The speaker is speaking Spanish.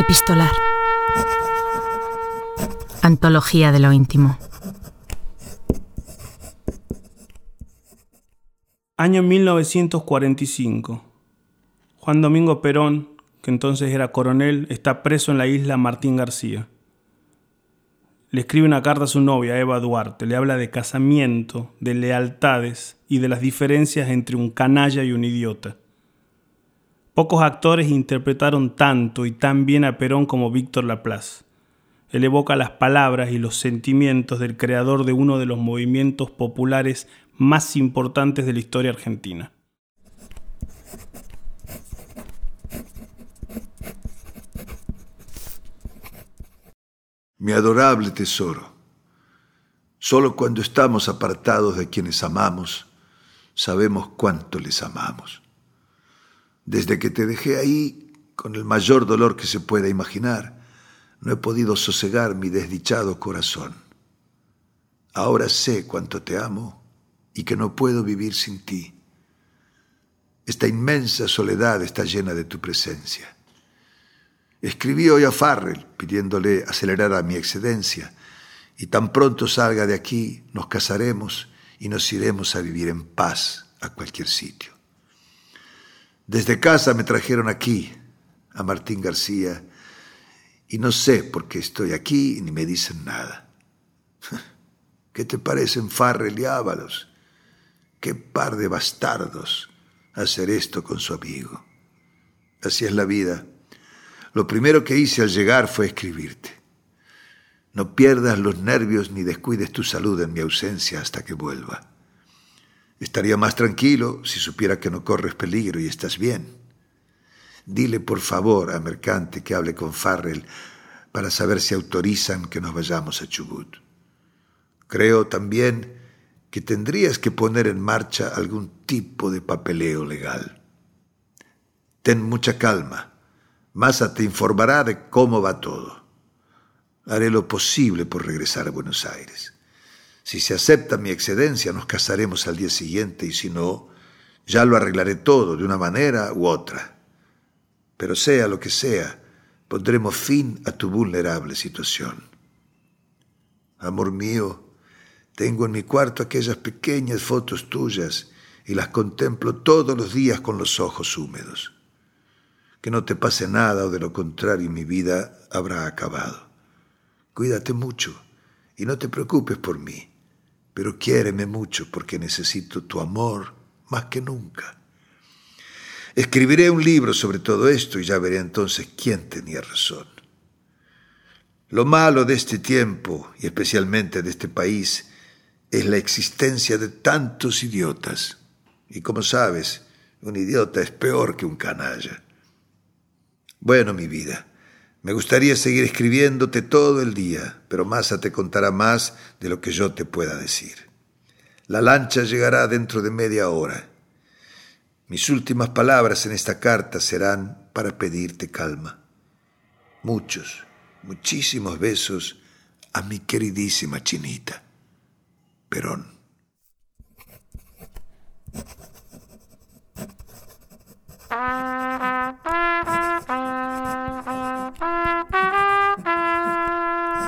Epistolar. Antología de lo íntimo. Año 1945. Juan Domingo Perón, que entonces era coronel, está preso en la isla Martín García. Le escribe una carta a su novia, Eva Duarte. Le habla de casamiento, de lealtades y de las diferencias entre un canalla y un idiota. Pocos actores interpretaron tanto y tan bien a Perón como Víctor Laplace. Él evoca las palabras y los sentimientos del creador de uno de los movimientos populares más importantes de la historia argentina. Mi adorable tesoro, solo cuando estamos apartados de quienes amamos, sabemos cuánto les amamos. Desde que te dejé ahí, con el mayor dolor que se pueda imaginar, no he podido sosegar mi desdichado corazón. Ahora sé cuánto te amo y que no puedo vivir sin ti. Esta inmensa soledad está llena de tu presencia. Escribí hoy a Farrell pidiéndole acelerar a mi excedencia y tan pronto salga de aquí nos casaremos y nos iremos a vivir en paz a cualquier sitio. Desde casa me trajeron aquí, a Martín García, y no sé por qué estoy aquí ni me dicen nada. ¿Qué te parecen Farrell y Ábalos? Qué par de bastardos hacer esto con su amigo. Así es la vida. Lo primero que hice al llegar fue escribirte. No pierdas los nervios ni descuides tu salud en mi ausencia hasta que vuelva. Estaría más tranquilo si supiera que no corres peligro y estás bien. Dile por favor a Mercante que hable con Farrell para saber si autorizan que nos vayamos a Chubut. Creo también que tendrías que poner en marcha algún tipo de papeleo legal. Ten mucha calma. Massa te informará de cómo va todo. Haré lo posible por regresar a Buenos Aires. Si se acepta mi excedencia, nos casaremos al día siguiente y si no, ya lo arreglaré todo de una manera u otra. Pero sea lo que sea, pondremos fin a tu vulnerable situación. Amor mío, tengo en mi cuarto aquellas pequeñas fotos tuyas y las contemplo todos los días con los ojos húmedos. Que no te pase nada o de lo contrario mi vida habrá acabado. Cuídate mucho y no te preocupes por mí pero quiéreme mucho porque necesito tu amor más que nunca. Escribiré un libro sobre todo esto y ya veré entonces quién tenía razón. Lo malo de este tiempo, y especialmente de este país, es la existencia de tantos idiotas. Y como sabes, un idiota es peor que un canalla. Bueno, mi vida, me gustaría seguir escribiéndote todo el día, pero Massa te contará más de lo que yo te pueda decir. La lancha llegará dentro de media hora. Mis últimas palabras en esta carta serán para pedirte calma. Muchos, muchísimos besos a mi queridísima chinita. Perón.